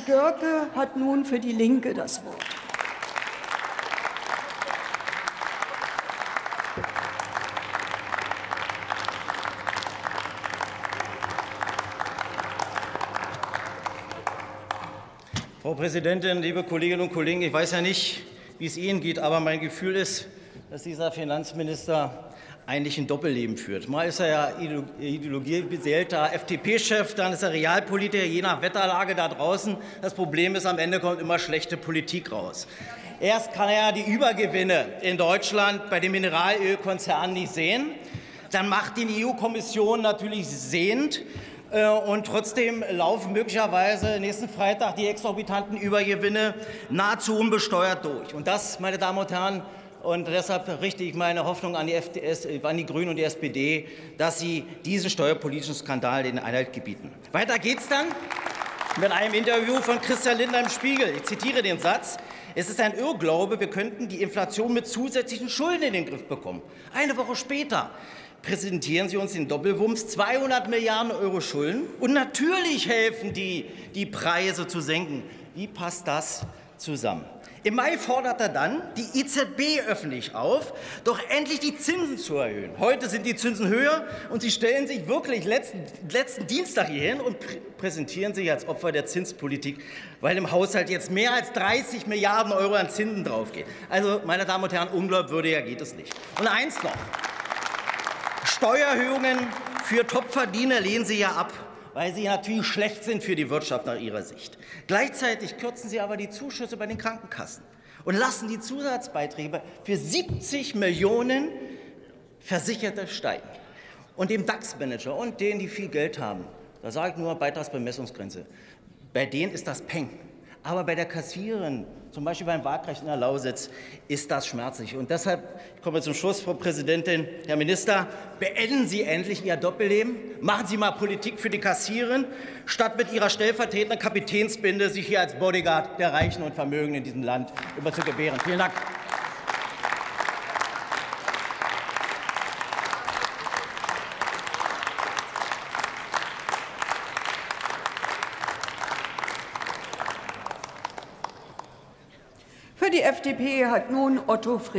Görke hat nun für die Linke das Wort. Frau Präsidentin, liebe Kolleginnen und Kollegen! Ich weiß ja nicht, wie es Ihnen geht, aber mein Gefühl ist, dass dieser Finanzminister eigentlich ein Doppelleben führt. Mal ist er ja ideologiebeseelter FDP-Chef, dann ist er Realpolitiker, je nach Wetterlage da draußen. Das Problem ist, am Ende kommt immer schlechte Politik raus. Erst kann er die Übergewinne in Deutschland bei den Mineralölkonzernen nicht sehen. Dann macht die EU-Kommission natürlich sehend. Äh, und trotzdem laufen möglicherweise nächsten Freitag die exorbitanten Übergewinne nahezu unbesteuert durch. Und das, meine Damen und Herren, und deshalb richte ich meine Hoffnung an die, FDS, an die Grünen und die SPD, dass sie diesen steuerpolitischen Skandal den Einhalt gebieten. Weiter geht's dann mit einem Interview von Christian Lindner im Spiegel. Ich zitiere den Satz. Es ist ein Irrglaube, wir könnten die Inflation mit zusätzlichen Schulden in den Griff bekommen. Eine Woche später präsentieren Sie uns den Doppelwumms, 200 Milliarden Euro Schulden. Und natürlich helfen die, die Preise zu senken. Wie passt das zusammen? Im Mai fordert er dann die EZB öffentlich auf, doch endlich die Zinsen zu erhöhen. Heute sind die Zinsen höher und Sie stellen sich wirklich letzten, letzten Dienstag hier hin und pr präsentieren sich als Opfer der Zinspolitik, weil im Haushalt jetzt mehr als 30 Milliarden Euro an Zinsen draufgeht. Also, meine Damen und Herren, unglaubwürdiger geht es nicht. Und eins noch. Steuererhöhungen für Topverdiener lehnen Sie ja ab weil sie natürlich schlecht sind für die Wirtschaft nach ihrer Sicht. Gleichzeitig kürzen sie aber die Zuschüsse bei den Krankenkassen und lassen die Zusatzbeiträge für 70 Millionen Versicherte steigen. Und dem DAX-Manager und denen, die viel Geld haben, da sage ich nur Beitragsbemessungsgrenze, bei denen ist das Peng. Aber bei der Kassiererin, zum Beispiel beim Waagrecht in der Lausitz, ist das schmerzlich. Und deshalb, ich komme zum Schluss, Frau Präsidentin, Herr Minister, beenden Sie endlich Ihr Doppelleben. Machen Sie mal Politik für die Kassiererin, statt mit Ihrer stellvertretenden Kapitänsbinde sich hier als Bodyguard der Reichen und Vermögenden in diesem Land immer zu gebären. Vielen Dank. Die FDP hat nun Otto Fricke